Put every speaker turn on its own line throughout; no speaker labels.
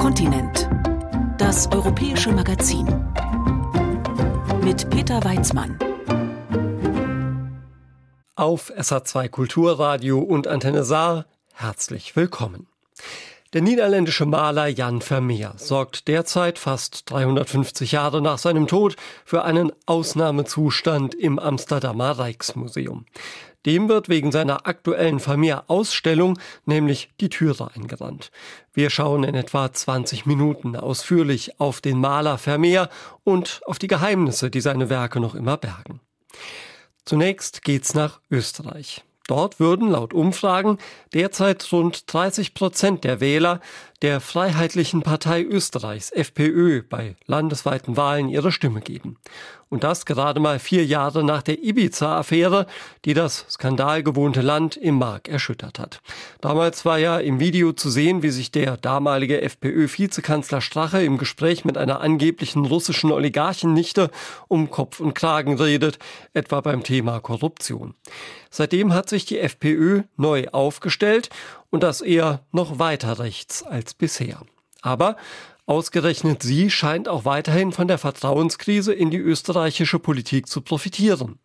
Kontinent. Das europäische Magazin. Mit Peter Weizmann.
Auf SA2 Kulturradio und Antenne Saar herzlich willkommen. Der niederländische Maler Jan Vermeer sorgt derzeit fast 350 Jahre nach seinem Tod für einen Ausnahmezustand im Amsterdamer Rijksmuseum. Dem wird wegen seiner aktuellen Vermeer-Ausstellung nämlich die Türe eingerannt. Wir schauen in etwa 20 Minuten ausführlich auf den Maler Vermeer und auf die Geheimnisse, die seine Werke noch immer bergen. Zunächst geht's nach Österreich. Dort würden laut Umfragen derzeit rund 30 Prozent der Wähler der Freiheitlichen Partei Österreichs, FPÖ, bei landesweiten Wahlen ihre Stimme geben. Und das gerade mal vier Jahre nach der Ibiza-Affäre, die das skandalgewohnte Land im Mark erschüttert hat. Damals war ja im Video zu sehen, wie sich der damalige FPÖ-Vizekanzler Strache im Gespräch mit einer angeblichen russischen Oligarchennichte um Kopf und Kragen redet, etwa beim Thema Korruption. Seitdem hat sich die FPÖ neu aufgestellt und das eher noch weiter rechts als bisher. Aber Ausgerechnet sie scheint auch weiterhin von der Vertrauenskrise in die österreichische Politik zu profitieren.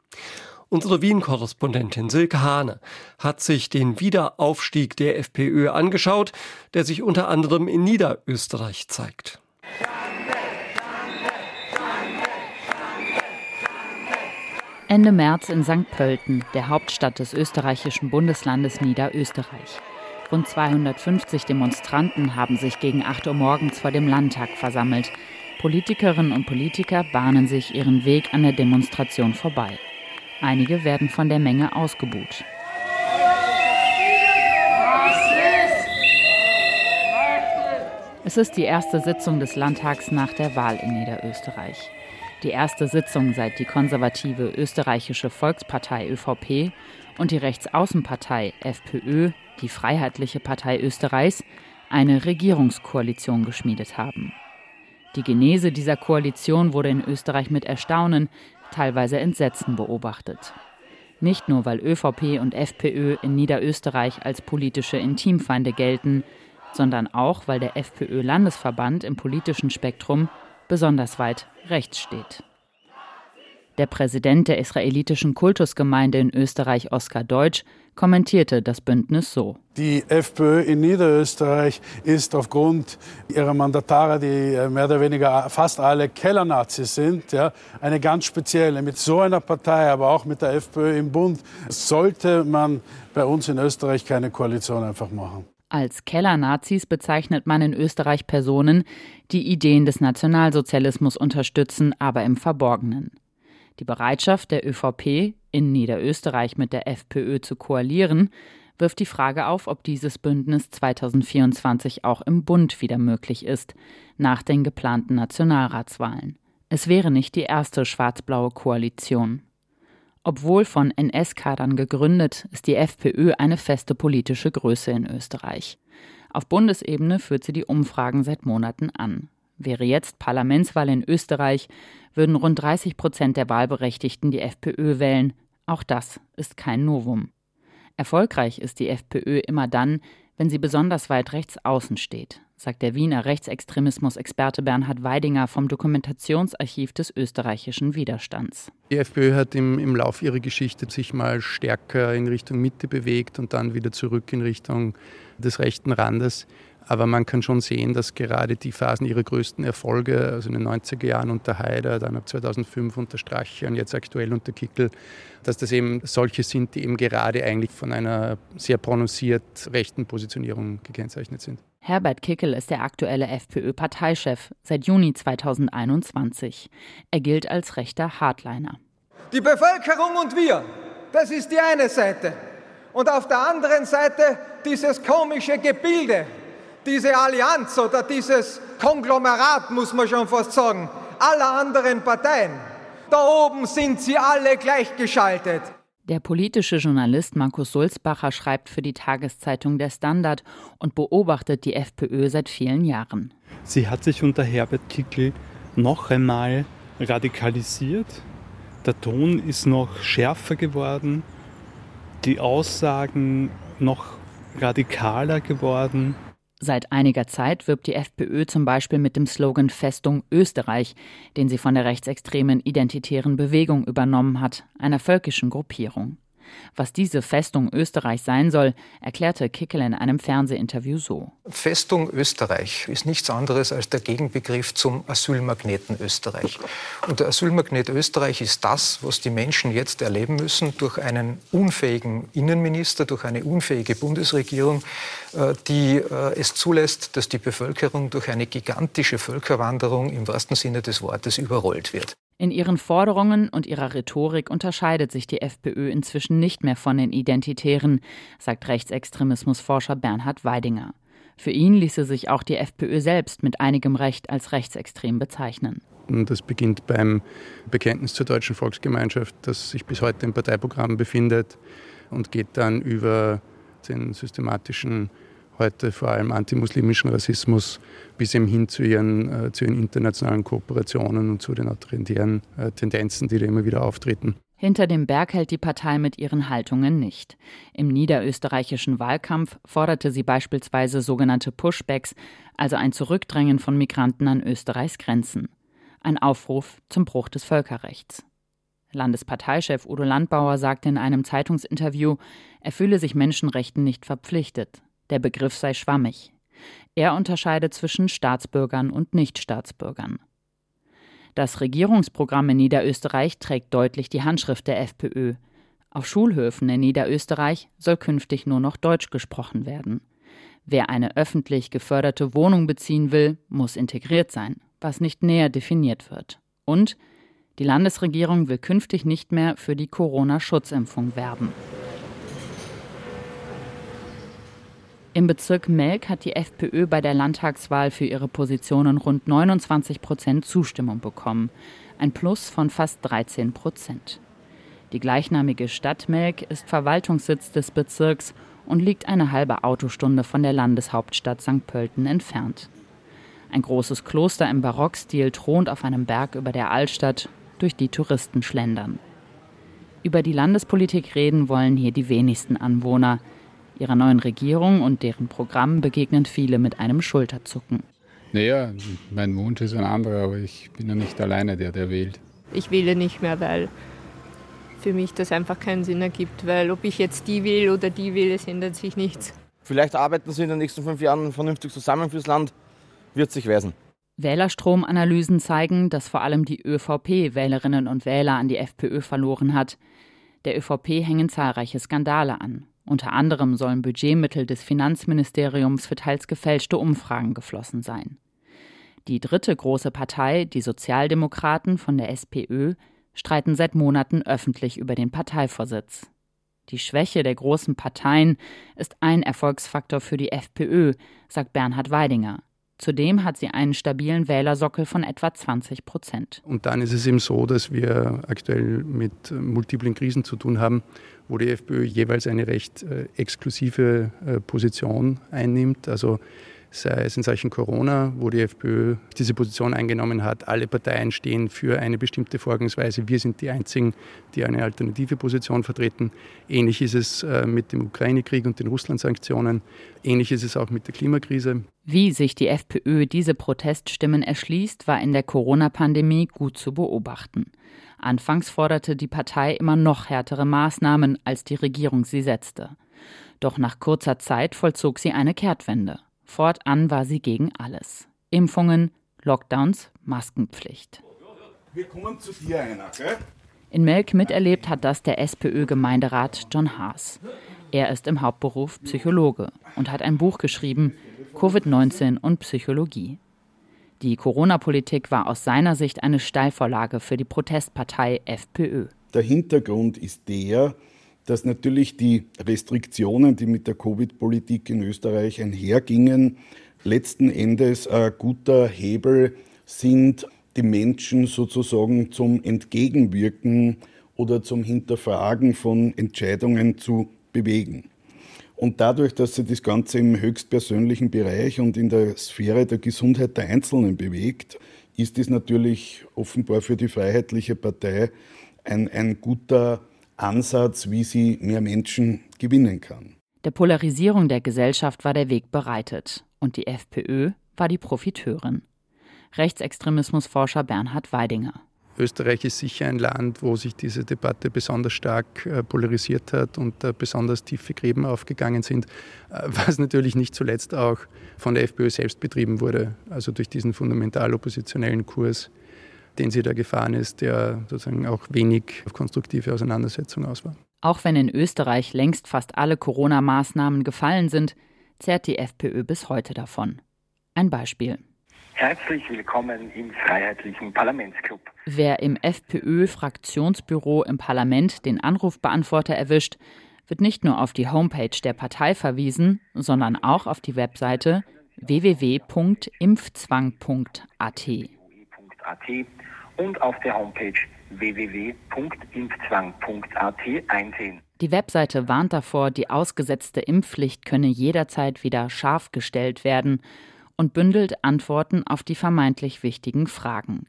Unsere Wien-Korrespondentin Silke Hane hat sich den Wiederaufstieg der FPÖ angeschaut, der sich unter anderem in Niederösterreich zeigt.
Ende März in St. Pölten, der Hauptstadt des österreichischen Bundeslandes Niederösterreich. Rund 250 Demonstranten haben sich gegen 8 Uhr morgens vor dem Landtag versammelt. Politikerinnen und Politiker bahnen sich ihren Weg an der Demonstration vorbei. Einige werden von der Menge ausgebuht. Es ist die erste Sitzung des Landtags nach der Wahl in Niederösterreich. Die erste Sitzung seit die konservative österreichische Volkspartei ÖVP und die Rechtsaußenpartei FPÖ, die Freiheitliche Partei Österreichs, eine Regierungskoalition geschmiedet haben. Die Genese dieser Koalition wurde in Österreich mit Erstaunen, teilweise Entsetzen beobachtet. Nicht nur, weil ÖVP und FPÖ in Niederösterreich als politische Intimfeinde gelten, sondern auch, weil der FPÖ-Landesverband im politischen Spektrum besonders weit rechts steht. Der Präsident der israelitischen Kultusgemeinde in Österreich, Oskar Deutsch, kommentierte das Bündnis so.
Die FPÖ in Niederösterreich ist aufgrund ihrer Mandatare, die äh, mehr oder weniger fast alle Kellernazis sind, ja, eine ganz spezielle. Mit so einer Partei, aber auch mit der FPÖ im Bund, sollte man bei uns in Österreich keine Koalition einfach machen.
Als Kellernazis bezeichnet man in Österreich Personen, die Ideen des Nationalsozialismus unterstützen, aber im Verborgenen. Die Bereitschaft der ÖVP, in Niederösterreich mit der FPÖ zu koalieren, wirft die Frage auf, ob dieses Bündnis 2024 auch im Bund wieder möglich ist, nach den geplanten Nationalratswahlen. Es wäre nicht die erste schwarz-blaue Koalition. Obwohl von NS-Kadern gegründet, ist die FPÖ eine feste politische Größe in Österreich. Auf Bundesebene führt sie die Umfragen seit Monaten an. Wäre jetzt Parlamentswahl in Österreich, würden rund 30 Prozent der Wahlberechtigten die FPÖ wählen. Auch das ist kein Novum. Erfolgreich ist die FPÖ immer dann, wenn sie besonders weit rechts außen steht, sagt der Wiener Rechtsextremismus-Experte Bernhard Weidinger vom Dokumentationsarchiv des österreichischen Widerstands.
Die FPÖ hat im, im Lauf ihrer Geschichte sich mal stärker in Richtung Mitte bewegt und dann wieder zurück in Richtung des rechten Randes. Aber man kann schon sehen, dass gerade die Phasen ihrer größten Erfolge, also in den 90er Jahren unter Haider, dann ab 2005 unter Strache und jetzt aktuell unter Kickel, dass das eben solche sind, die eben gerade eigentlich von einer sehr prononciert rechten Positionierung gekennzeichnet sind.
Herbert Kickel ist der aktuelle FPÖ-Parteichef seit Juni 2021. Er gilt als rechter Hardliner.
Die Bevölkerung und wir, das ist die eine Seite. Und auf der anderen Seite dieses komische Gebilde, diese Allianz oder dieses Konglomerat, muss man schon fast sagen, aller anderen Parteien. Da oben sind sie alle gleichgeschaltet.
Der politische Journalist Markus Sulzbacher schreibt für die Tageszeitung Der Standard und beobachtet die FPÖ seit vielen Jahren.
Sie hat sich unter Herbert Kickl noch einmal radikalisiert. Der Ton ist noch schärfer geworden, die Aussagen noch radikaler geworden.
Seit einiger Zeit wirbt die FPÖ zum Beispiel mit dem Slogan Festung Österreich, den sie von der rechtsextremen Identitären Bewegung übernommen hat, einer völkischen Gruppierung. Was diese Festung Österreich sein soll, erklärte Kickel in einem Fernsehinterview so.
Festung Österreich ist nichts anderes als der Gegenbegriff zum Asylmagneten Österreich. Und der Asylmagnet Österreich ist das, was die Menschen jetzt erleben müssen durch einen unfähigen Innenminister, durch eine unfähige Bundesregierung, äh, die äh, es zulässt, dass die Bevölkerung durch eine gigantische Völkerwanderung im wahrsten Sinne des Wortes überrollt wird.
In ihren Forderungen und ihrer Rhetorik unterscheidet sich die FPÖ inzwischen nicht mehr von den Identitären, sagt Rechtsextremismusforscher Bernhard Weidinger. Für ihn ließe sich auch die FPÖ selbst mit einigem Recht als rechtsextrem bezeichnen.
Das beginnt beim Bekenntnis zur deutschen Volksgemeinschaft, das sich bis heute im Parteiprogramm befindet und geht dann über den systematischen heute vor allem antimuslimischen Rassismus bis eben hin zu ihren, äh, zu ihren internationalen Kooperationen und zu den autoritären äh, Tendenzen, die da immer wieder auftreten.
Hinter dem Berg hält die Partei mit ihren Haltungen nicht. Im niederösterreichischen Wahlkampf forderte sie beispielsweise sogenannte Pushbacks, also ein Zurückdrängen von Migranten an Österreichs Grenzen. Ein Aufruf zum Bruch des Völkerrechts. Landesparteichef Udo Landbauer sagte in einem Zeitungsinterview, er fühle sich Menschenrechten nicht verpflichtet. Der Begriff sei schwammig. Er unterscheidet zwischen Staatsbürgern und Nichtstaatsbürgern. Das Regierungsprogramm in Niederösterreich trägt deutlich die Handschrift der FPÖ. Auf Schulhöfen in Niederösterreich soll künftig nur noch Deutsch gesprochen werden. Wer eine öffentlich geförderte Wohnung beziehen will, muss integriert sein, was nicht näher definiert wird. Und die Landesregierung will künftig nicht mehr für die Corona-Schutzimpfung werben. Im Bezirk Melk hat die FPÖ bei der Landtagswahl für ihre Positionen rund 29 Prozent Zustimmung bekommen, ein Plus von fast 13 Prozent. Die gleichnamige Stadt Melk ist Verwaltungssitz des Bezirks und liegt eine halbe Autostunde von der Landeshauptstadt St. Pölten entfernt. Ein großes Kloster im Barockstil thront auf einem Berg über der Altstadt, durch die Touristen schlendern. Über die Landespolitik reden wollen hier die wenigsten Anwohner – Ihrer neuen Regierung und deren Programm begegnen viele mit einem Schulterzucken.
Naja, mein Wunsch ist ein anderer, aber ich bin ja nicht alleine der, der wählt.
Ich wähle nicht mehr, weil für mich das einfach keinen Sinn ergibt, weil ob ich jetzt die will oder die will, es ändert sich nichts.
Vielleicht arbeiten sie in den nächsten fünf Jahren vernünftig zusammen fürs Land, wird sich weisen.
Wählerstromanalysen zeigen, dass vor allem die ÖVP Wählerinnen und Wähler an die FPÖ verloren hat. Der ÖVP hängen zahlreiche Skandale an. Unter anderem sollen Budgetmittel des Finanzministeriums für teils gefälschte Umfragen geflossen sein. Die dritte große Partei, die Sozialdemokraten von der SPÖ, streiten seit Monaten öffentlich über den Parteivorsitz. Die Schwäche der großen Parteien ist ein Erfolgsfaktor für die FPÖ, sagt Bernhard Weidinger. Zudem hat sie einen stabilen Wählersockel von etwa 20 Prozent.
Und dann ist es eben so, dass wir aktuell mit multiplen Krisen zu tun haben, wo die FPÖ jeweils eine recht äh, exklusive äh, Position einnimmt. Also sei es in Sachen Corona, wo die FPÖ diese Position eingenommen hat. Alle Parteien stehen für eine bestimmte Vorgangsweise. Wir sind die Einzigen, die eine alternative Position vertreten. Ähnlich ist es äh, mit dem Ukraine-Krieg und den Russland-Sanktionen. Ähnlich ist es auch mit der Klimakrise.
Wie sich die FPÖ diese Proteststimmen erschließt, war in der Corona-Pandemie gut zu beobachten. Anfangs forderte die Partei immer noch härtere Maßnahmen, als die Regierung sie setzte. Doch nach kurzer Zeit vollzog sie eine Kehrtwende. Fortan war sie gegen alles. Impfungen, Lockdowns, Maskenpflicht. Wir kommen zu dir einer, gell? In Melk miterlebt hat das der SPÖ-Gemeinderat John Haas. Er ist im Hauptberuf Psychologe und hat ein Buch geschrieben, Covid-19 und Psychologie. Die Corona-Politik war aus seiner Sicht eine Steilvorlage für die Protestpartei FPÖ.
Der Hintergrund ist der, dass natürlich die Restriktionen, die mit der Covid-Politik in Österreich einhergingen, letzten Endes ein guter Hebel sind, die Menschen sozusagen zum Entgegenwirken oder zum Hinterfragen von Entscheidungen zu bewegen. Und dadurch, dass sich das Ganze im höchstpersönlichen Bereich und in der Sphäre der Gesundheit der Einzelnen bewegt, ist es natürlich offenbar für die Freiheitliche Partei ein, ein guter Ansatz, wie sie mehr Menschen gewinnen kann.
Der Polarisierung der Gesellschaft war der Weg bereitet und die FPÖ war die Profiteurin. Rechtsextremismusforscher Bernhard Weidinger.
Österreich ist sicher ein Land, wo sich diese Debatte besonders stark äh, polarisiert hat und äh, besonders tiefe Gräben aufgegangen sind, äh, was natürlich nicht zuletzt auch von der FPÖ selbst betrieben wurde, also durch diesen fundamental oppositionellen Kurs, den sie da gefahren ist, der sozusagen auch wenig auf konstruktive Auseinandersetzung aus war.
Auch wenn in Österreich längst fast alle Corona-Maßnahmen gefallen sind, zehrt die FPÖ bis heute davon. Ein Beispiel.
Herzlich willkommen im Freiheitlichen Parlamentsclub.
Wer im FPÖ-Fraktionsbüro im Parlament den Anrufbeantworter erwischt, wird nicht nur auf die Homepage der Partei verwiesen, sondern auch auf die Webseite www.impfzwang.at.
Und auf der Homepage www.impfzwang.at einsehen.
Die Webseite warnt davor, die ausgesetzte Impfpflicht könne jederzeit wieder scharf gestellt werden und bündelt Antworten auf die vermeintlich wichtigen Fragen.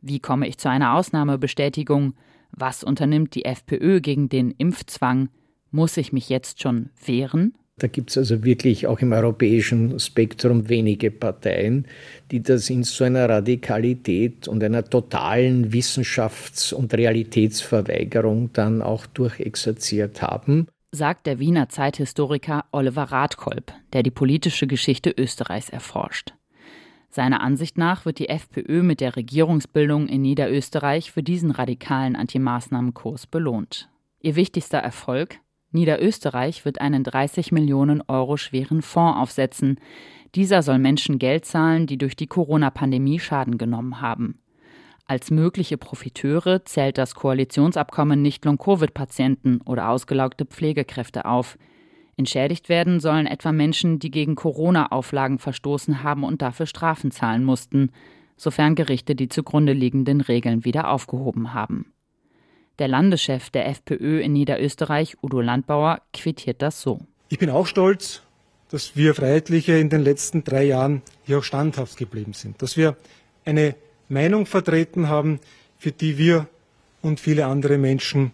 Wie komme ich zu einer Ausnahmebestätigung? Was unternimmt die FPÖ gegen den Impfzwang? Muss ich mich jetzt schon wehren?
Da gibt es also wirklich auch im europäischen Spektrum wenige Parteien, die das in so einer Radikalität und einer totalen Wissenschafts- und Realitätsverweigerung dann auch durchexerziert haben
sagt der Wiener Zeithistoriker Oliver Radkolb, der die politische Geschichte Österreichs erforscht. Seiner Ansicht nach wird die FPÖ mit der Regierungsbildung in Niederösterreich für diesen radikalen Antimaßnahmenkurs belohnt. Ihr wichtigster Erfolg? Niederösterreich wird einen 30 Millionen Euro schweren Fonds aufsetzen. Dieser soll Menschen Geld zahlen, die durch die Corona-Pandemie Schaden genommen haben. Als mögliche Profiteure zählt das Koalitionsabkommen nicht Long-Covid-Patienten oder ausgelaugte Pflegekräfte auf. Entschädigt werden sollen etwa Menschen, die gegen Corona-Auflagen verstoßen haben und dafür Strafen zahlen mussten, sofern Gerichte die zugrunde liegenden Regeln wieder aufgehoben haben. Der Landeschef der FPÖ in Niederösterreich, Udo Landbauer, quittiert das so.
Ich bin auch stolz, dass wir Freiheitliche in den letzten drei Jahren hier auch standhaft geblieben sind, dass wir eine Meinung vertreten haben, für die wir und viele andere Menschen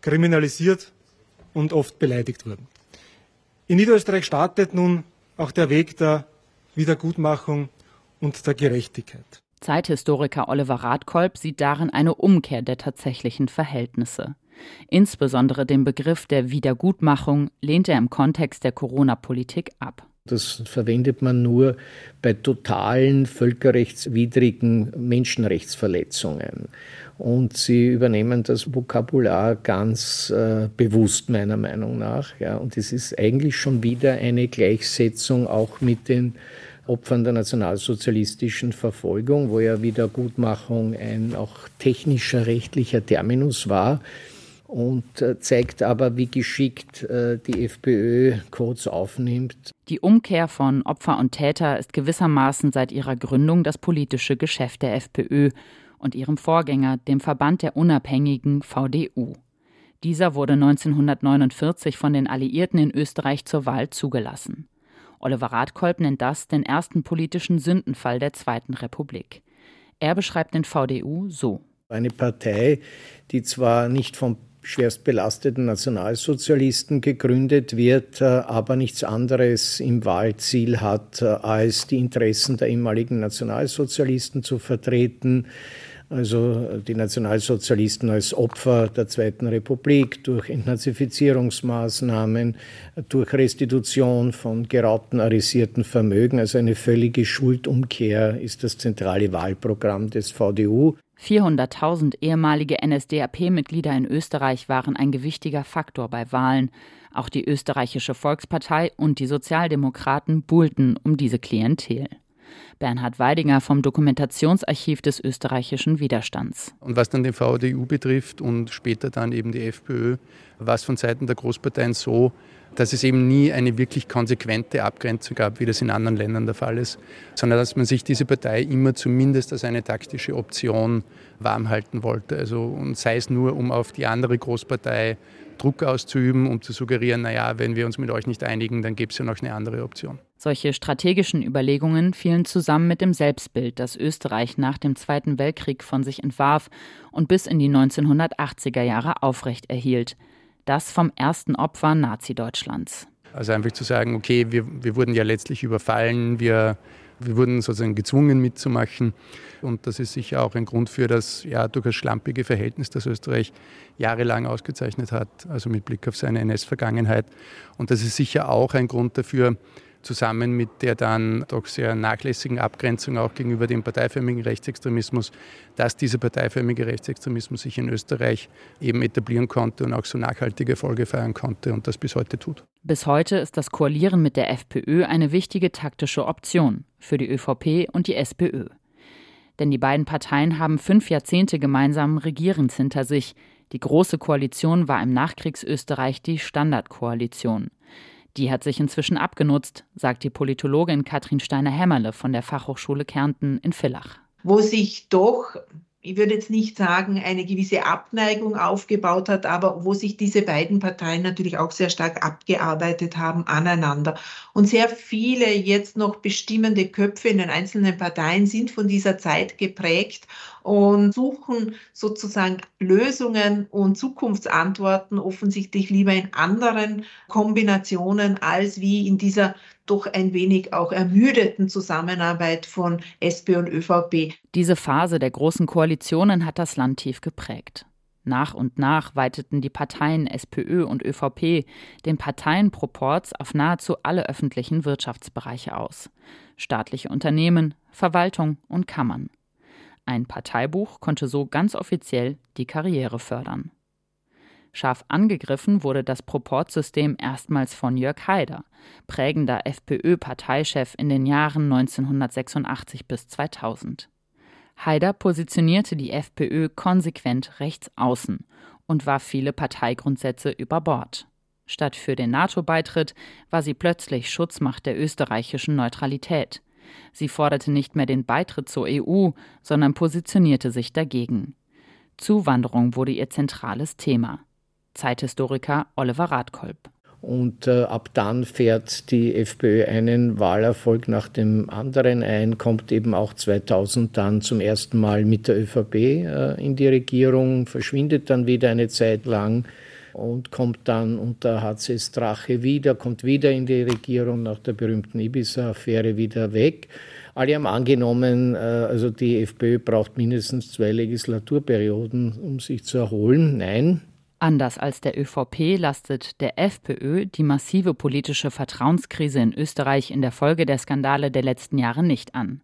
kriminalisiert und oft beleidigt wurden. In Niederösterreich startet nun auch der Weg der Wiedergutmachung und der Gerechtigkeit.
Zeithistoriker Oliver Radkolb sieht darin eine Umkehr der tatsächlichen Verhältnisse. Insbesondere den Begriff der Wiedergutmachung lehnt er im Kontext der Corona-Politik ab.
Das verwendet man nur bei totalen völkerrechtswidrigen Menschenrechtsverletzungen. Und sie übernehmen das Vokabular ganz äh, bewusst, meiner Meinung nach. Ja. Und es ist eigentlich schon wieder eine Gleichsetzung auch mit den Opfern der nationalsozialistischen Verfolgung, wo ja Wiedergutmachung ein auch technischer rechtlicher Terminus war und äh, zeigt aber, wie geschickt äh, die FPÖ Codes aufnimmt.
Die Umkehr von Opfer und Täter ist gewissermaßen seit ihrer Gründung das politische Geschäft der FPÖ und ihrem Vorgänger, dem Verband der Unabhängigen VDU. Dieser wurde 1949 von den Alliierten in Österreich zur Wahl zugelassen. Oliver Radkolb nennt das den ersten politischen Sündenfall der Zweiten Republik. Er beschreibt den VDU so.
Eine Partei, die zwar nicht vom schwerst belasteten Nationalsozialisten gegründet wird, äh, aber nichts anderes im Wahlziel hat, äh, als die Interessen der ehemaligen Nationalsozialisten zu vertreten. Also die Nationalsozialisten als Opfer der Zweiten Republik durch Entnazifizierungsmaßnahmen, durch Restitution von geraubten, arisierten Vermögen. Also eine völlige Schuldumkehr ist das zentrale Wahlprogramm des VDU.
400.000 ehemalige NSDAP-Mitglieder in Österreich waren ein gewichtiger Faktor bei Wahlen. Auch die österreichische Volkspartei und die Sozialdemokraten buhlten um diese Klientel. Bernhard Weidinger vom Dokumentationsarchiv des österreichischen Widerstands.
Und was dann den VDU betrifft und später dann eben die FPÖ, war es von Seiten der Großparteien so, dass es eben nie eine wirklich konsequente Abgrenzung gab, wie das in anderen Ländern der Fall ist, sondern dass man sich diese Partei immer zumindest als eine taktische Option warm halten wollte. Also, und sei es nur, um auf die andere Großpartei Druck auszuüben, um zu suggerieren, naja, wenn wir uns mit euch nicht einigen, dann gibt es ja noch eine andere Option.
Solche strategischen Überlegungen fielen zusammen mit dem Selbstbild, das Österreich nach dem Zweiten Weltkrieg von sich entwarf und bis in die 1980er Jahre aufrecht erhielt das vom ersten Opfer Nazi-Deutschlands.
Also einfach zu sagen, okay, wir, wir wurden ja letztlich überfallen, wir, wir wurden sozusagen gezwungen mitzumachen. Und das ist sicher auch ein Grund für das ja durchaus schlampige Verhältnis, das Österreich jahrelang ausgezeichnet hat, also mit Blick auf seine NS-Vergangenheit. Und das ist sicher auch ein Grund dafür, zusammen mit der dann doch sehr nachlässigen Abgrenzung auch gegenüber dem parteiförmigen Rechtsextremismus, dass dieser parteiförmige Rechtsextremismus sich in Österreich eben etablieren konnte und auch so nachhaltige Erfolge feiern konnte und das bis heute tut.
Bis heute ist das Koalieren mit der FPÖ eine wichtige taktische Option für die ÖVP und die SPÖ. Denn die beiden Parteien haben fünf Jahrzehnte gemeinsamen Regierens hinter sich. Die Große Koalition war im Nachkriegsösterreich die Standardkoalition. Die hat sich inzwischen abgenutzt, sagt die Politologin Katrin Steiner-Hämmerle von der Fachhochschule Kärnten in Villach.
Wo sich doch ich würde jetzt nicht sagen, eine gewisse Abneigung aufgebaut hat, aber wo sich diese beiden Parteien natürlich auch sehr stark abgearbeitet haben aneinander. Und sehr viele jetzt noch bestimmende Köpfe in den einzelnen Parteien sind von dieser Zeit geprägt und suchen sozusagen Lösungen und Zukunftsantworten offensichtlich lieber in anderen Kombinationen als wie in dieser doch ein wenig auch ermüdeten Zusammenarbeit von SP und ÖVP.
Diese Phase der großen Koalitionen hat das Land tief geprägt. Nach und nach weiteten die Parteien SPÖ und ÖVP den Parteienproports auf nahezu alle öffentlichen Wirtschaftsbereiche aus. Staatliche Unternehmen, Verwaltung und Kammern. Ein Parteibuch konnte so ganz offiziell die Karriere fördern. Scharf angegriffen wurde das Proportsystem erstmals von Jörg Haider, prägender FPÖ-Parteichef in den Jahren 1986 bis 2000. Haider positionierte die FPÖ konsequent rechts außen und warf viele Parteigrundsätze über Bord. Statt für den NATO-Beitritt war sie plötzlich Schutzmacht der österreichischen Neutralität. Sie forderte nicht mehr den Beitritt zur EU, sondern positionierte sich dagegen. Zuwanderung wurde ihr zentrales Thema. Zeithistoriker Oliver Radkolb.
Und äh, ab dann fährt die FPÖ einen Wahlerfolg nach dem anderen ein, kommt eben auch 2000 dann zum ersten Mal mit der ÖVP äh, in die Regierung, verschwindet dann wieder eine Zeit lang und kommt dann unter HC Strache wieder, kommt wieder in die Regierung nach der berühmten Ibiza-Affäre wieder weg. Alle haben angenommen, äh, also die FPÖ braucht mindestens zwei Legislaturperioden, um sich zu erholen. Nein,
Anders als der ÖVP lastet der FPÖ die massive politische Vertrauenskrise in Österreich in der Folge der Skandale der letzten Jahre nicht an.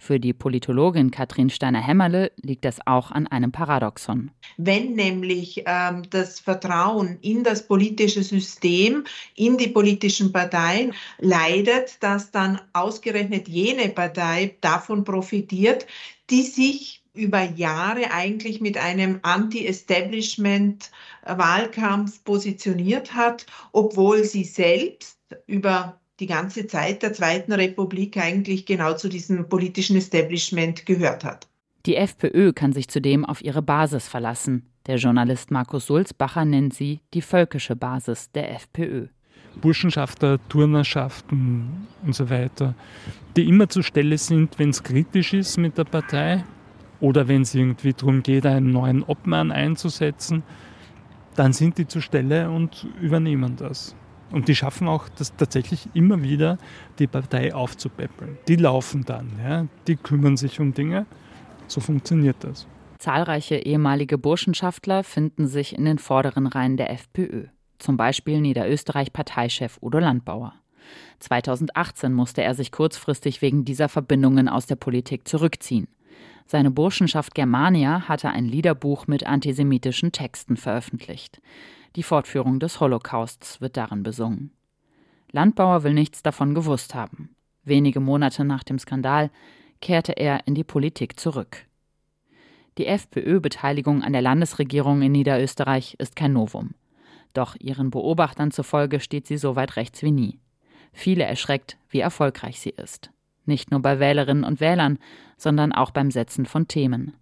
Für die Politologin Katrin Steiner-Hämmerle liegt das auch an einem Paradoxon.
Wenn nämlich ähm, das Vertrauen in das politische System, in die politischen Parteien leidet, dass dann ausgerechnet jene Partei davon profitiert, die sich über Jahre eigentlich mit einem Anti-Establishment-Wahlkampf positioniert hat, obwohl sie selbst über die ganze Zeit der Zweiten Republik eigentlich genau zu diesem politischen Establishment gehört hat.
Die FPÖ kann sich zudem auf ihre Basis verlassen. Der Journalist Markus Sulzbacher nennt sie die völkische Basis der FPÖ.
Burschenschafter, Turnerschaften und so weiter, die immer zur Stelle sind, wenn es kritisch ist mit der Partei, oder wenn es irgendwie darum geht, einen neuen Obmann einzusetzen, dann sind die zur Stelle und übernehmen das. Und die schaffen auch das tatsächlich immer wieder, die Partei aufzupäppeln. Die laufen dann, ja? die kümmern sich um Dinge. So funktioniert das.
Zahlreiche ehemalige Burschenschaftler finden sich in den vorderen Reihen der FPÖ. Zum Beispiel Niederösterreich-Parteichef Udo Landbauer. 2018 musste er sich kurzfristig wegen dieser Verbindungen aus der Politik zurückziehen. Seine Burschenschaft Germania hatte ein Liederbuch mit antisemitischen Texten veröffentlicht. Die Fortführung des Holocausts wird darin besungen. Landbauer will nichts davon gewusst haben. Wenige Monate nach dem Skandal kehrte er in die Politik zurück. Die FPÖ-Beteiligung an der Landesregierung in Niederösterreich ist kein Novum. Doch ihren Beobachtern zufolge steht sie so weit rechts wie nie. Viele erschreckt, wie erfolgreich sie ist. Nicht nur bei Wählerinnen und Wählern, sondern auch beim Setzen von Themen.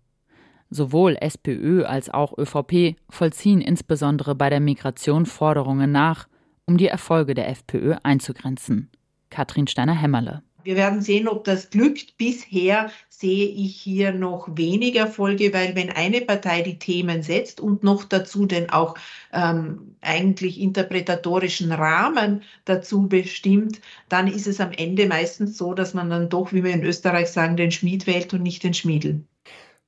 Sowohl SPÖ als auch ÖVP vollziehen insbesondere bei der Migration Forderungen nach, um die Erfolge der FPÖ einzugrenzen. Katrin Steiner-Hämmerle.
Wir werden sehen, ob das glückt. Bisher sehe ich hier noch wenig Erfolge, weil wenn eine Partei die Themen setzt und noch dazu den auch ähm, eigentlich interpretatorischen Rahmen dazu bestimmt, dann ist es am Ende meistens so, dass man dann doch, wie wir in Österreich sagen, den Schmied wählt und nicht den Schmiedel.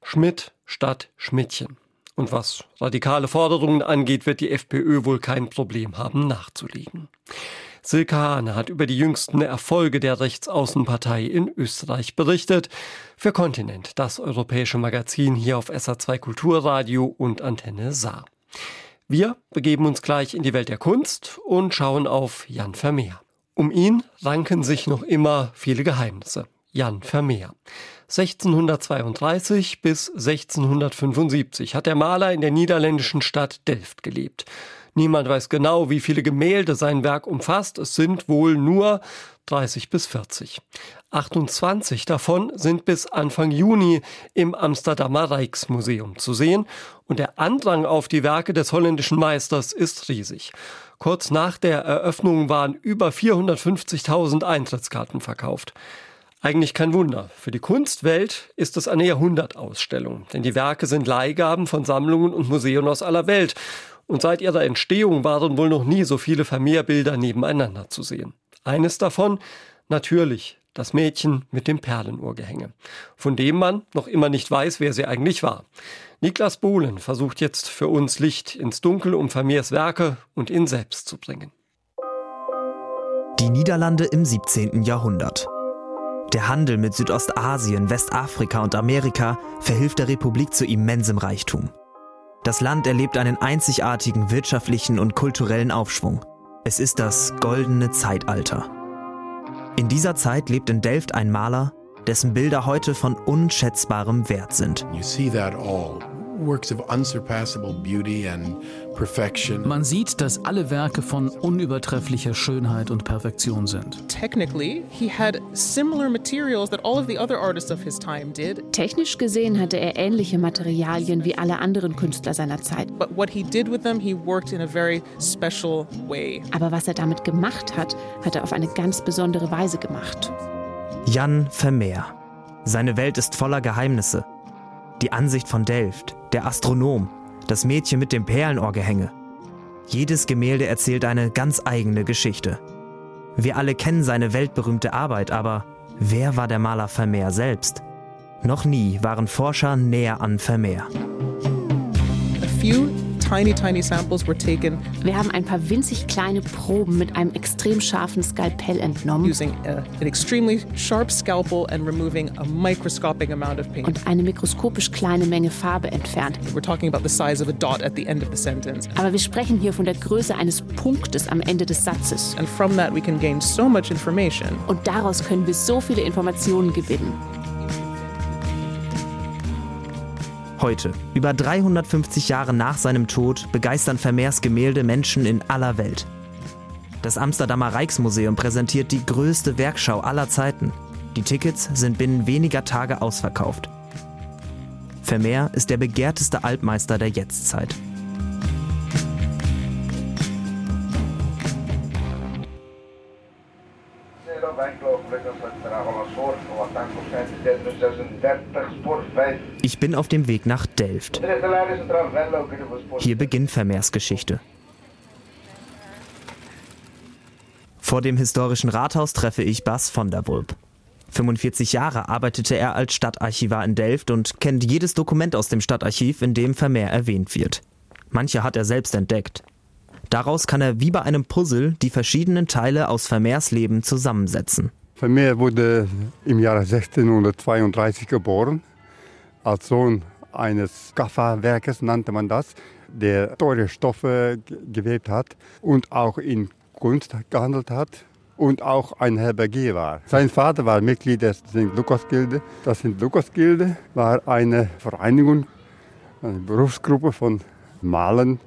Schmidt statt Schmidtchen. Und was radikale Forderungen angeht, wird die FPÖ wohl kein Problem haben, nachzulegen. Silke Hane hat über die jüngsten Erfolge der Rechtsaußenpartei in Österreich berichtet. Für Kontinent, das europäische Magazin hier auf SA2 Kulturradio und Antenne Saar. Wir begeben uns gleich in die Welt der Kunst und schauen auf Jan Vermeer. Um ihn ranken sich noch immer viele Geheimnisse. Jan Vermeer. 1632 bis 1675 hat der Maler in der niederländischen Stadt Delft gelebt. Niemand weiß genau, wie viele Gemälde sein Werk umfasst. Es sind wohl nur 30 bis 40. 28 davon sind bis Anfang Juni im Amsterdamer Rijksmuseum zu sehen und der Andrang auf die Werke des holländischen Meisters ist riesig. Kurz nach der Eröffnung waren über 450.000 Eintrittskarten verkauft. Eigentlich kein Wunder. Für die Kunstwelt ist es eine Jahrhundertausstellung, denn die Werke sind Leihgaben von Sammlungen und Museen aus aller Welt und seit ihrer Entstehung waren wohl noch nie so viele Vermehrbilder nebeneinander zu sehen. Eines davon natürlich das Mädchen mit dem Perlenuhrgehänge, von dem man noch immer nicht weiß, wer sie eigentlich war. Niklas Bohlen versucht jetzt für uns Licht ins Dunkel, um Vermeers Werke und ihn selbst zu bringen.
Die Niederlande im 17. Jahrhundert. Der Handel mit Südostasien, Westafrika und Amerika verhilft der Republik zu immensem Reichtum. Das Land erlebt einen einzigartigen wirtschaftlichen und kulturellen Aufschwung. Es ist das goldene Zeitalter. In dieser Zeit lebt in Delft ein Maler, dessen Bilder heute von unschätzbarem Wert sind.
You see that all works of unsurpassable beauty and perfection.
Man sieht, dass alle Werke von unübertrefflicher Schönheit und Perfektion sind.
Technically, he had similar materials that all of the other artists of his time did.
Technisch gesehen hatte er ähnliche Materialien wie alle anderen Künstler seiner Zeit.
But what he did with them, he worked in a very special way.
Aber was er damit gemacht hat, hat er auf eine ganz besondere Weise gemacht.
Jan Vermeer. Seine Welt ist voller Geheimnisse. Die Ansicht von Delft, der Astronom, das Mädchen mit dem Perlenohrgehänge. Jedes Gemälde erzählt eine ganz eigene Geschichte. Wir alle kennen seine weltberühmte Arbeit, aber wer war der Maler Vermeer selbst? Noch nie waren Forscher näher an Vermeer.
A few tiny, tiny samples were taken.
Wir haben ein paar winzig kleine Proben mit einem extrem scharfen Skalpell entnommen.
Using a, an extremely sharp scalpel and removing a microscopic amount of paint.
Und eine mikroskopisch kleine Menge Farbe entfernt.
We're talking about the size of a dot at the end of the sentence.
Aber wir sprechen hier von der Größe eines Punktes am Ende des Satzes.
And from that we can gain so much information.
Und daraus können wir so viele Informationen gewinnen.
Heute, über 350 Jahre nach seinem Tod, begeistern Vermeers Gemälde Menschen in aller Welt. Das Amsterdamer Rijksmuseum präsentiert die größte Werkschau aller Zeiten. Die Tickets sind binnen weniger Tage ausverkauft. Vermeer ist der begehrteste Altmeister der Jetztzeit. Ich bin auf dem Weg nach Delft. Hier beginnt Vermeers Geschichte. Vor dem historischen Rathaus treffe ich Bas von der Wulp. 45 Jahre arbeitete er als Stadtarchivar in Delft und kennt jedes Dokument aus dem Stadtarchiv, in dem Vermeer erwähnt wird. Manche hat er selbst entdeckt. Daraus kann er wie bei einem Puzzle die verschiedenen Teile aus Vermeers Leben zusammensetzen.
Vermeer wurde im Jahre 1632 geboren, als Sohn eines Kafferwerkes nannte man das, der teure Stoffe gewebt hat und auch in Kunst gehandelt hat und auch ein Herbergier war. Sein Vater war Mitglied der St. Lukas-Gilde. Das St. Lukas-Gilde war eine Vereinigung, eine Berufsgruppe von Malern,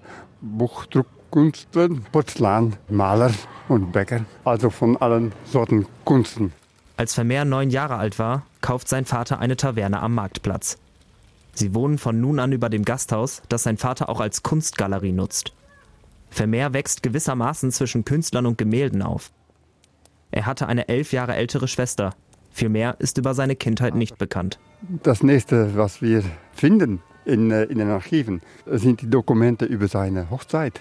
Buchdruckkünstlern, Porzellanmalern und Bäcker, also von allen Sorten Kunsten.
Als Vermeer neun Jahre alt war, kauft sein Vater eine Taverne am Marktplatz. Sie wohnen von nun an über dem Gasthaus, das sein Vater auch als Kunstgalerie nutzt. Vermeer wächst gewissermaßen zwischen Künstlern und Gemälden auf. Er hatte eine elf Jahre ältere Schwester. Viel mehr ist über seine Kindheit nicht bekannt.
Das nächste, was wir finden in, äh, in den Archiven, sind die Dokumente über seine Hochzeit.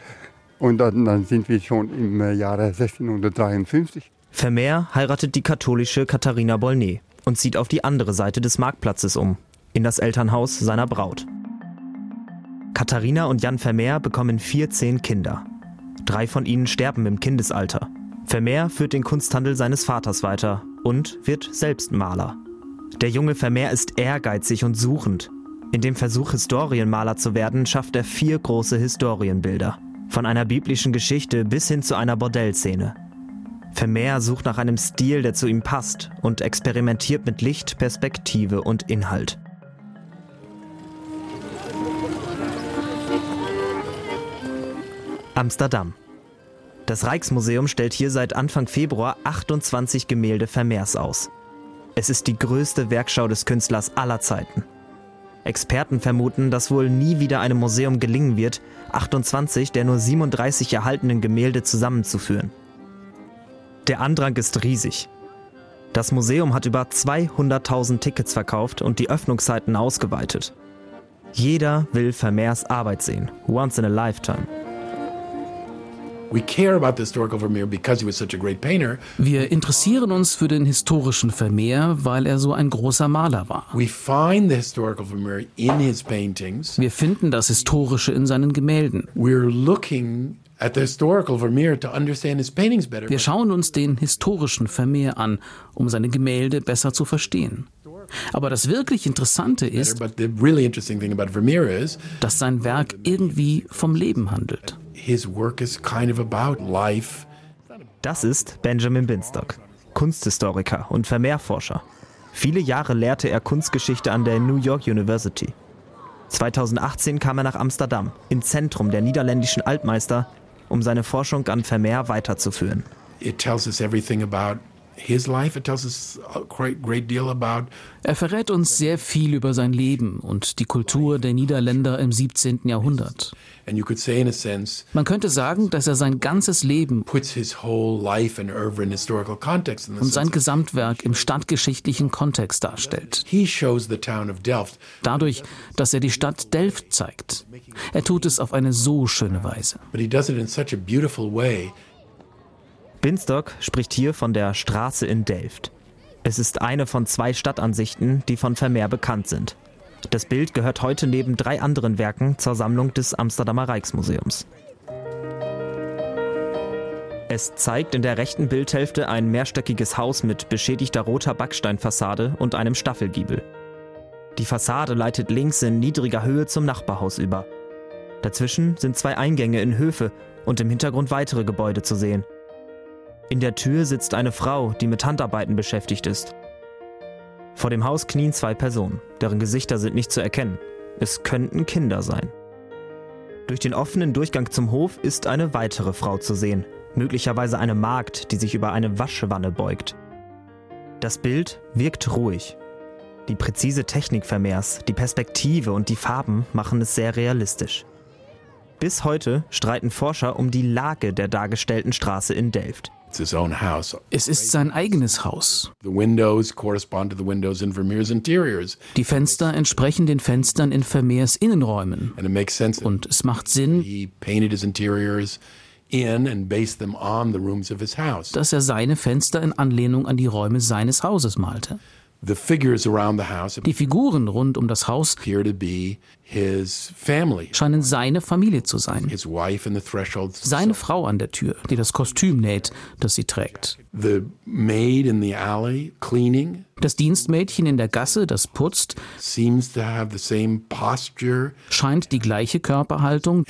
Und dann, dann sind wir schon im äh, Jahre 1653.
Vermeer heiratet die katholische Katharina Bolnet und zieht auf die andere Seite des Marktplatzes um, in das Elternhaus seiner Braut. Katharina und Jan Vermeer bekommen 14 Kinder. Drei von ihnen sterben im Kindesalter. Vermeer führt den Kunsthandel seines Vaters weiter und wird selbst Maler. Der junge Vermeer ist ehrgeizig und suchend. In dem Versuch, Historienmaler zu werden, schafft er vier große Historienbilder. Von einer biblischen Geschichte bis hin zu einer Bordellszene. Vermeer sucht nach einem Stil, der zu ihm passt und experimentiert mit Licht, Perspektive und Inhalt. Amsterdam. Das Rijksmuseum stellt hier seit Anfang Februar 28 Gemälde Vermeers aus. Es ist die größte Werkschau des Künstlers aller Zeiten. Experten vermuten, dass wohl nie wieder einem Museum gelingen wird, 28 der nur 37 erhaltenen Gemälde zusammenzuführen. Der Andrang ist riesig. Das Museum hat über 200.000 Tickets verkauft und die Öffnungszeiten ausgeweitet. Jeder will Vermeers Arbeit sehen, once in a lifetime.
Wir interessieren uns für den historischen Vermeer, weil er so ein großer Maler war. Wir finden das Historische in seinen Gemälden. Wir schauen uns den historischen Vermeer an, um seine Gemälde besser zu verstehen. Aber das wirklich Interessante ist, dass sein Werk irgendwie vom Leben handelt.
Das ist Benjamin Binstock, Kunsthistoriker und Vermehrforscher. Viele Jahre lehrte er Kunstgeschichte an der New York University. 2018 kam er nach Amsterdam, im Zentrum der niederländischen Altmeister, um seine Forschung an Vermeer weiterzuführen.
It tells us everything about
er verrät uns sehr viel über sein Leben und die Kultur der Niederländer im 17. Jahrhundert. Man könnte sagen, dass er sein ganzes Leben und sein Gesamtwerk im stadtgeschichtlichen Kontext darstellt. Dadurch, dass er die Stadt Delft zeigt. Er tut es auf eine so schöne Weise.
Binstock spricht hier von der Straße in Delft. Es ist eine von zwei Stadtansichten, die von Vermeer bekannt sind. Das Bild gehört heute neben drei anderen Werken zur Sammlung des Amsterdamer Rijksmuseums. Es zeigt in der rechten Bildhälfte ein mehrstöckiges Haus mit beschädigter roter Backsteinfassade und einem Staffelgiebel. Die Fassade leitet links in niedriger Höhe zum Nachbarhaus über. Dazwischen sind zwei Eingänge in Höfe und im Hintergrund weitere Gebäude zu sehen. In der Tür sitzt eine Frau, die mit Handarbeiten beschäftigt ist. Vor dem Haus knien zwei Personen, deren Gesichter sind nicht zu erkennen. Es könnten Kinder sein. Durch den offenen Durchgang zum Hof ist eine weitere Frau zu sehen, möglicherweise eine Magd, die sich über eine Waschwanne beugt. Das Bild wirkt ruhig. Die präzise Technik Vermeers, die Perspektive und die Farben machen es sehr realistisch. Bis heute streiten Forscher um die Lage der dargestellten Straße in Delft.
Es ist sein eigenes Haus. Die Fenster entsprechen den Fenstern in Vermeers Innenräumen. Und es macht Sinn, dass er seine Fenster in Anlehnung an die Räume seines Hauses malte. Die Figuren rund um das Haus scheinen seine Familie zu sein. Seine Frau an der Tür, die das Kostüm näht, das sie trägt. Das Dienstmädchen in der Gasse, das putzt, scheint die gleiche Körperhaltung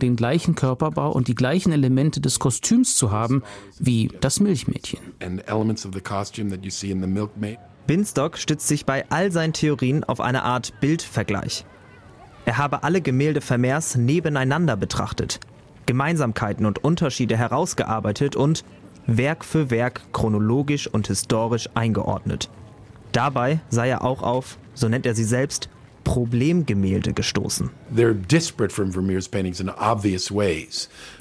den gleichen Körperbau und die gleichen Elemente des Kostüms zu haben wie das Milchmädchen.
Binstock stützt sich bei all seinen Theorien auf eine Art Bildvergleich. Er habe alle Gemälde Vermeers nebeneinander betrachtet, Gemeinsamkeiten und Unterschiede herausgearbeitet und Werk für Werk chronologisch und historisch eingeordnet. Dabei sei er auch auf, so nennt er sie selbst, Problemgemälde gestoßen.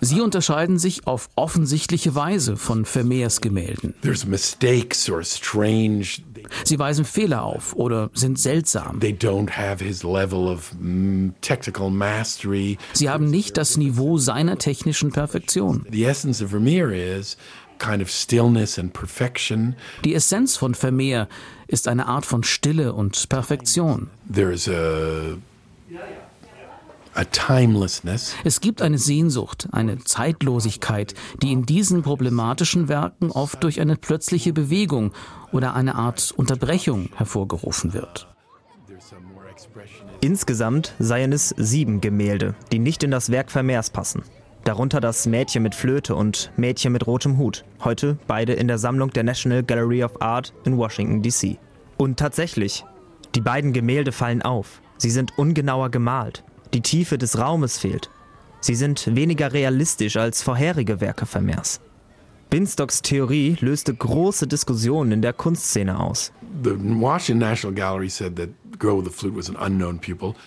Sie unterscheiden sich auf offensichtliche Weise von Vermeers Gemälden. Sie weisen Fehler auf oder sind seltsam.
Mm,
Sie haben nicht das Niveau seiner technischen Perfektion.
The essence of Vermeer is kind of stillness and perfection.
Die Essenz von Vermeer ist eine Art von Stille und Perfektion. Es gibt eine Sehnsucht, eine Zeitlosigkeit, die in diesen problematischen Werken oft durch eine plötzliche Bewegung oder eine Art Unterbrechung hervorgerufen wird.
Insgesamt seien es sieben Gemälde, die nicht in das Werk Vermeers passen. Darunter das Mädchen mit Flöte und Mädchen mit rotem Hut. Heute beide in der Sammlung der National Gallery of Art in Washington, D.C. Und tatsächlich, die beiden Gemälde fallen auf. Sie sind ungenauer gemalt. Die Tiefe des Raumes fehlt. Sie sind weniger realistisch als vorherige Werke Vermeers. Binstocks Theorie löste große Diskussionen in der Kunstszene aus.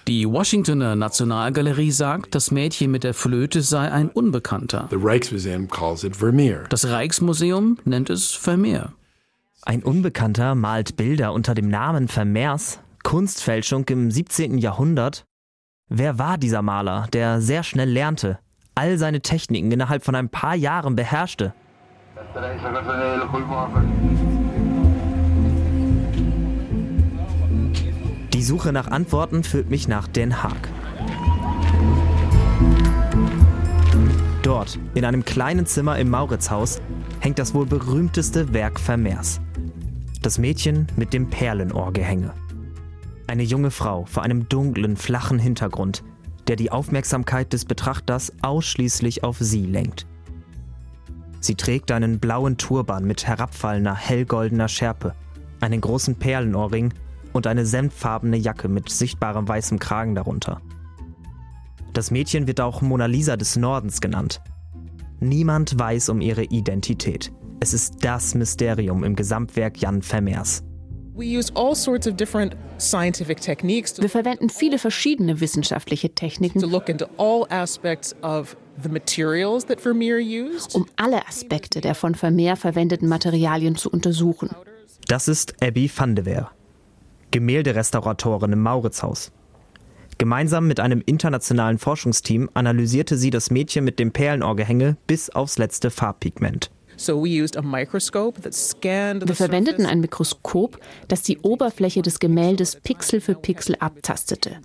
Die Washingtoner Nationalgalerie sagt, das Mädchen mit der Flöte sei ein Unbekannter.
The Rijksmuseum calls it Vermeer.
Das Rijksmuseum nennt es Vermeer.
Ein Unbekannter malt Bilder unter dem Namen Vermeers, Kunstfälschung im 17. Jahrhundert. Wer war dieser Maler, der sehr schnell lernte, all seine Techniken innerhalb von ein paar Jahren beherrschte? Die Suche nach Antworten führt mich nach Den Haag. Dort, in einem kleinen Zimmer im Mauritzhaus, hängt das wohl berühmteste Werk Vermeers. Das Mädchen mit dem Perlenohrgehänge. Eine junge Frau vor einem dunklen, flachen Hintergrund, der die Aufmerksamkeit des Betrachters ausschließlich auf sie lenkt. Sie trägt einen blauen Turban mit herabfallender hellgoldener Schärpe, einen großen Perlenohrring und eine senffarbene Jacke mit sichtbarem weißem Kragen darunter. Das Mädchen wird auch Mona Lisa des Nordens genannt. Niemand weiß um ihre Identität. Es ist das Mysterium im Gesamtwerk Jan Vermeers.
Wir verwenden viele verschiedene wissenschaftliche Techniken, um alle Aspekte der von Vermeer verwendeten Materialien zu untersuchen.
Das ist Abby van de Weer, Gemälderestauratorin im Mauritzhaus. Gemeinsam mit einem internationalen Forschungsteam analysierte sie das Mädchen mit dem Perlenohrgehänge bis aufs letzte Farbpigment.
Wir verwendeten ein Mikroskop, das die Oberfläche des Gemäldes Pixel für Pixel abtastete.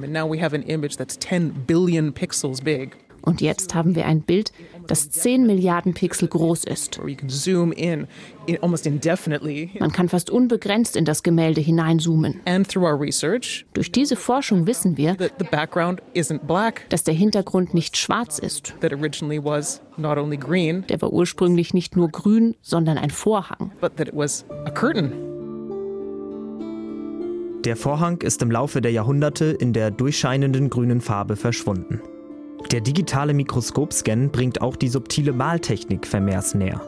Und jetzt haben wir ein Bild, das 10 Milliarden Pixel groß ist. Man kann fast unbegrenzt in das Gemälde hineinzoomen. Durch diese Forschung wissen wir, dass der Hintergrund nicht schwarz ist. Der war ursprünglich nicht nur grün, sondern ein Vorhang.
Der Vorhang ist im Laufe der Jahrhunderte in der durchscheinenden grünen Farbe verschwunden. Der digitale Mikroskopscan bringt auch die subtile Maltechnik Vermeers näher.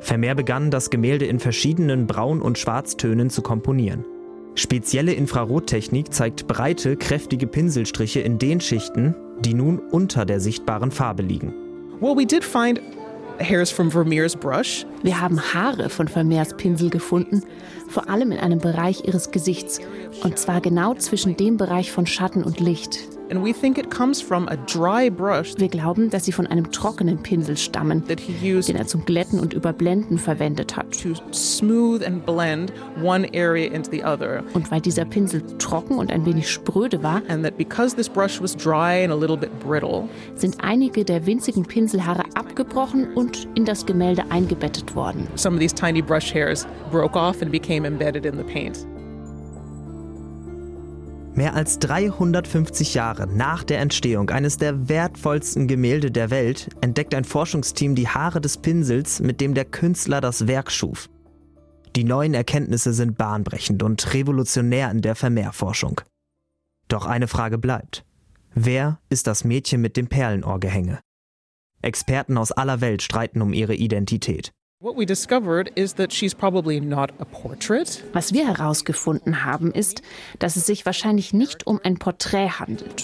Vermeer begann, das Gemälde in verschiedenen Braun- und Schwarztönen zu komponieren. Spezielle Infrarottechnik zeigt breite, kräftige Pinselstriche in den Schichten, die nun unter der sichtbaren Farbe liegen.
Well, we did find hairs from Vermeer's brush. Wir haben Haare von Vermeers Pinsel gefunden, vor allem in einem Bereich ihres Gesichts, und zwar genau zwischen dem Bereich von Schatten und Licht. Wir glauben, dass sie von einem trockenen Pinsel stammen, den er zum Glätten und Überblenden verwendet hat. Und weil dieser Pinsel trocken und ein wenig spröde war, sind einige der winzigen Pinselhaare abgebrochen und in das Gemälde eingebettet worden.
Some of these tiny brush hairs broke off and became embedded in the paint.
Mehr als 350 Jahre nach der Entstehung eines der wertvollsten Gemälde der Welt entdeckt ein Forschungsteam die Haare des Pinsels, mit dem der Künstler das Werk schuf. Die neuen Erkenntnisse sind bahnbrechend und revolutionär in der Vermehrforschung. Doch eine Frage bleibt. Wer ist das Mädchen mit dem Perlenohrgehänge? Experten aus aller Welt streiten um ihre Identität.
Was wir herausgefunden haben, ist, dass es sich wahrscheinlich nicht um ein Porträt handelt.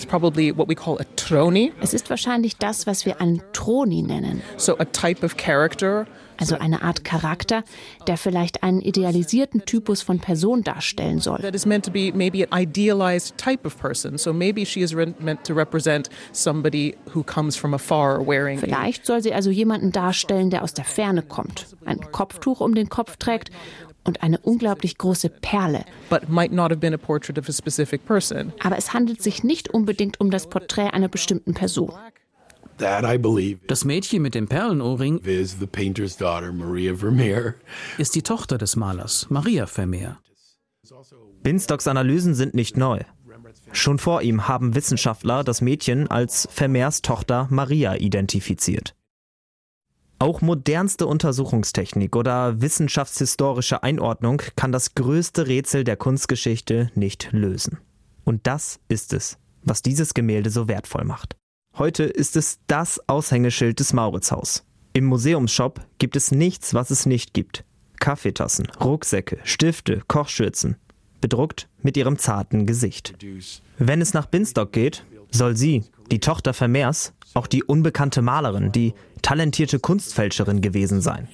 Es ist wahrscheinlich das, was wir einen Troni nennen.
So a type of character
also eine Art Charakter, der vielleicht einen idealisierten Typus von Person darstellen soll.
That is meant to be maybe an idealized type of person. So maybe she is meant to represent somebody who comes from afar wearing.
Vielleicht soll sie also jemanden darstellen, der aus der Ferne kommt, ein Kopftuch um den Kopf trägt und eine unglaublich große Perle. Aber es handelt sich nicht unbedingt um das Porträt einer bestimmten Person.
Das Mädchen mit dem Perlenohrring ist die Tochter des Malers, Maria Vermeer.
Binstocks Analysen sind nicht neu. Schon vor ihm haben Wissenschaftler das Mädchen als Vermeers Tochter Maria identifiziert. Auch modernste Untersuchungstechnik oder wissenschaftshistorische Einordnung kann das größte Rätsel der Kunstgeschichte nicht lösen. Und das ist es, was dieses Gemälde so wertvoll macht. Heute ist es das Aushängeschild des Mauritzhaus. Im Museumsshop gibt es nichts, was es nicht gibt. Kaffeetassen, Rucksäcke, Stifte, Kochschürzen. Bedruckt mit ihrem zarten Gesicht. Wenn es nach Binstock geht, soll sie, die Tochter Vermeers, auch die unbekannte Malerin, die talentierte Kunstfälscherin gewesen sein.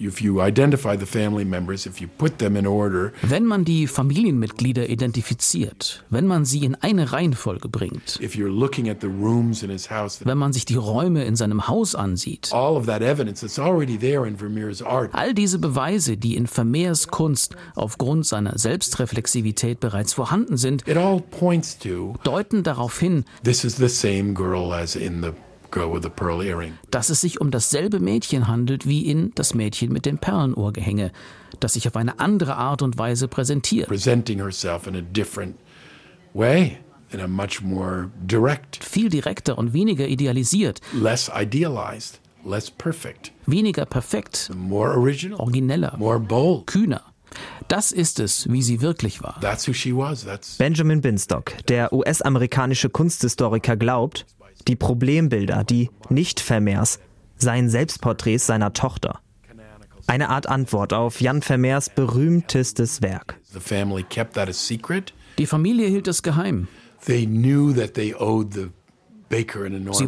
Wenn man die Familienmitglieder identifiziert, wenn man sie in eine Reihenfolge bringt, wenn man sich die Räume in seinem Haus ansieht, all diese Beweise, die in Vermeers Kunst aufgrund seiner Selbstreflexivität bereits vorhanden sind, deuten darauf hin, dass es sich um dasselbe Mädchen handelt wie in Das Mädchen mit dem Perlenohrgehänge, das sich auf eine andere Art und Weise präsentiert. Viel direkter und weniger idealisiert.
Less idealized, less perfect.
Weniger perfekt.
More original.
Origineller.
More bold.
Kühner. Das ist es, wie sie wirklich war.
That's who she was. That's
Benjamin Binstock, der US-amerikanische Kunsthistoriker, glaubt, die Problembilder, die Nicht-Vermeers, seien Selbstporträts seiner Tochter. Eine Art Antwort auf Jan Vermeers berühmtestes Werk.
Die Familie hielt es geheim. Sie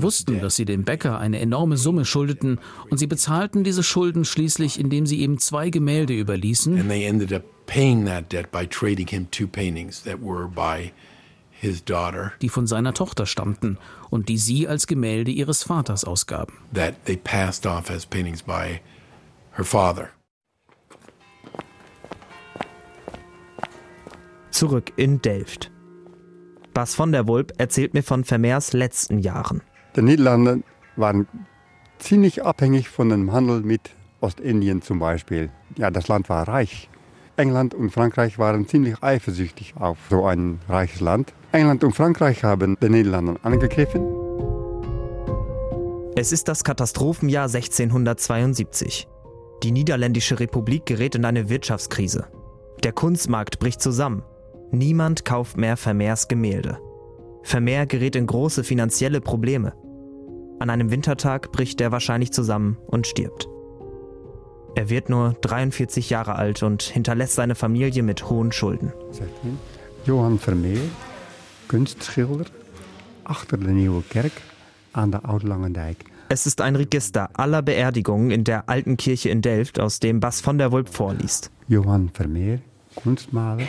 wussten, dass sie dem Bäcker eine enorme Summe schuldeten und sie bezahlten diese Schulden schließlich, indem sie ihm zwei Gemälde überließen.
And they ended up paying that debt by trading him two paintings that were by
die von seiner Tochter stammten und die sie als Gemälde ihres Vaters ausgaben.
That they passed off as paintings by her father.
Zurück in Delft. Bas von der Wulp erzählt mir von Vermeers letzten Jahren.
Die Niederlande waren ziemlich abhängig von dem Handel mit Ostindien zum Beispiel. Ja, das Land war reich. England und Frankreich waren ziemlich eifersüchtig auf so ein reiches Land. England und Frankreich haben den Niederlanden angegriffen.
Es ist das Katastrophenjahr 1672. Die Niederländische Republik gerät in eine Wirtschaftskrise. Der Kunstmarkt bricht zusammen. Niemand kauft mehr Vermeers Gemälde. Vermeer gerät in große finanzielle Probleme. An einem Wintertag bricht er wahrscheinlich zusammen und stirbt. Er wird nur 43 Jahre alt und hinterlässt seine Familie mit hohen Schulden.
Johann Vermeer, Kunstschilder, achter de Nieuwe Kerk an der Oud-Langendijk.
Es ist ein Register aller Beerdigungen in der alten Kirche in Delft, aus dem Bas von der Wulp vorliest.
Johann Vermeer, Kunstmaler,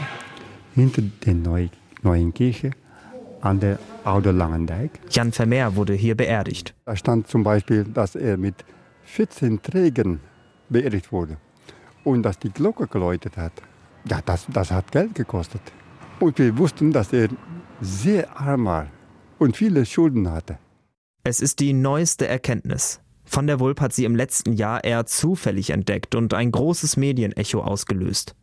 hinter der Neu neuen Kirche an der Oude Langendijk.
Jan Vermeer wurde hier beerdigt.
Da stand zum Beispiel, dass er mit 14 Trägern beerdigt wurde. Und dass die Glocke geläutet hat, ja, das, das hat Geld gekostet. Und wir wussten, dass er sehr arm war und viele Schulden hatte.
Es ist die neueste Erkenntnis. Van der Wulp hat sie im letzten Jahr eher zufällig entdeckt und ein großes Medienecho ausgelöst.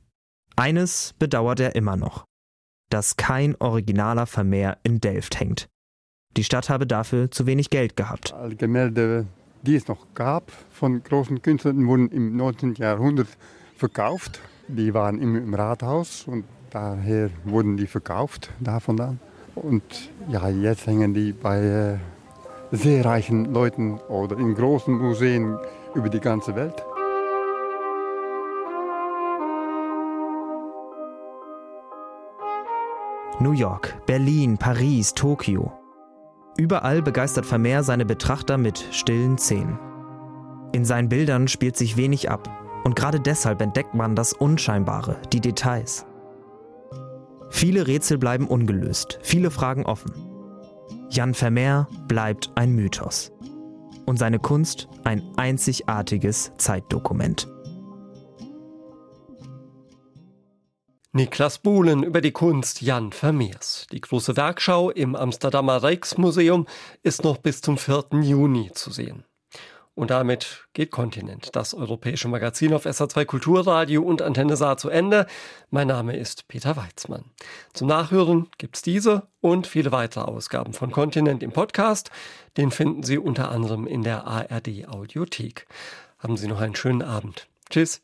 Eines bedauert er immer noch, dass kein originaler Vermeer in Delft hängt. Die Stadt habe dafür zu wenig Geld gehabt.
Gemälde die es noch gab von großen Künstlern, wurden im 19. Jahrhundert verkauft. Die waren immer im Rathaus und daher wurden die verkauft davon dann. Und ja, jetzt hängen die bei äh, sehr reichen Leuten oder in großen Museen über die ganze Welt.
New York, Berlin, Paris, Tokio. Überall begeistert Vermeer seine Betrachter mit stillen Szenen. In seinen Bildern spielt sich wenig ab und gerade deshalb entdeckt man das Unscheinbare, die Details. Viele Rätsel bleiben ungelöst, viele Fragen offen. Jan Vermeer bleibt ein Mythos und seine Kunst ein einzigartiges Zeitdokument.
Niklas Buhlen über die Kunst Jan Vermeers. Die große Werkschau im Amsterdamer Rijksmuseum ist noch bis zum 4. Juni zu sehen. Und damit geht Kontinent, das europäische Magazin auf SA2 Kulturradio und Antenne Saar zu Ende. Mein Name ist Peter Weizmann. Zum Nachhören gibt's diese und viele weitere Ausgaben von Kontinent im Podcast. Den finden Sie unter anderem in der ARD Audiothek. Haben Sie noch einen schönen Abend. Tschüss.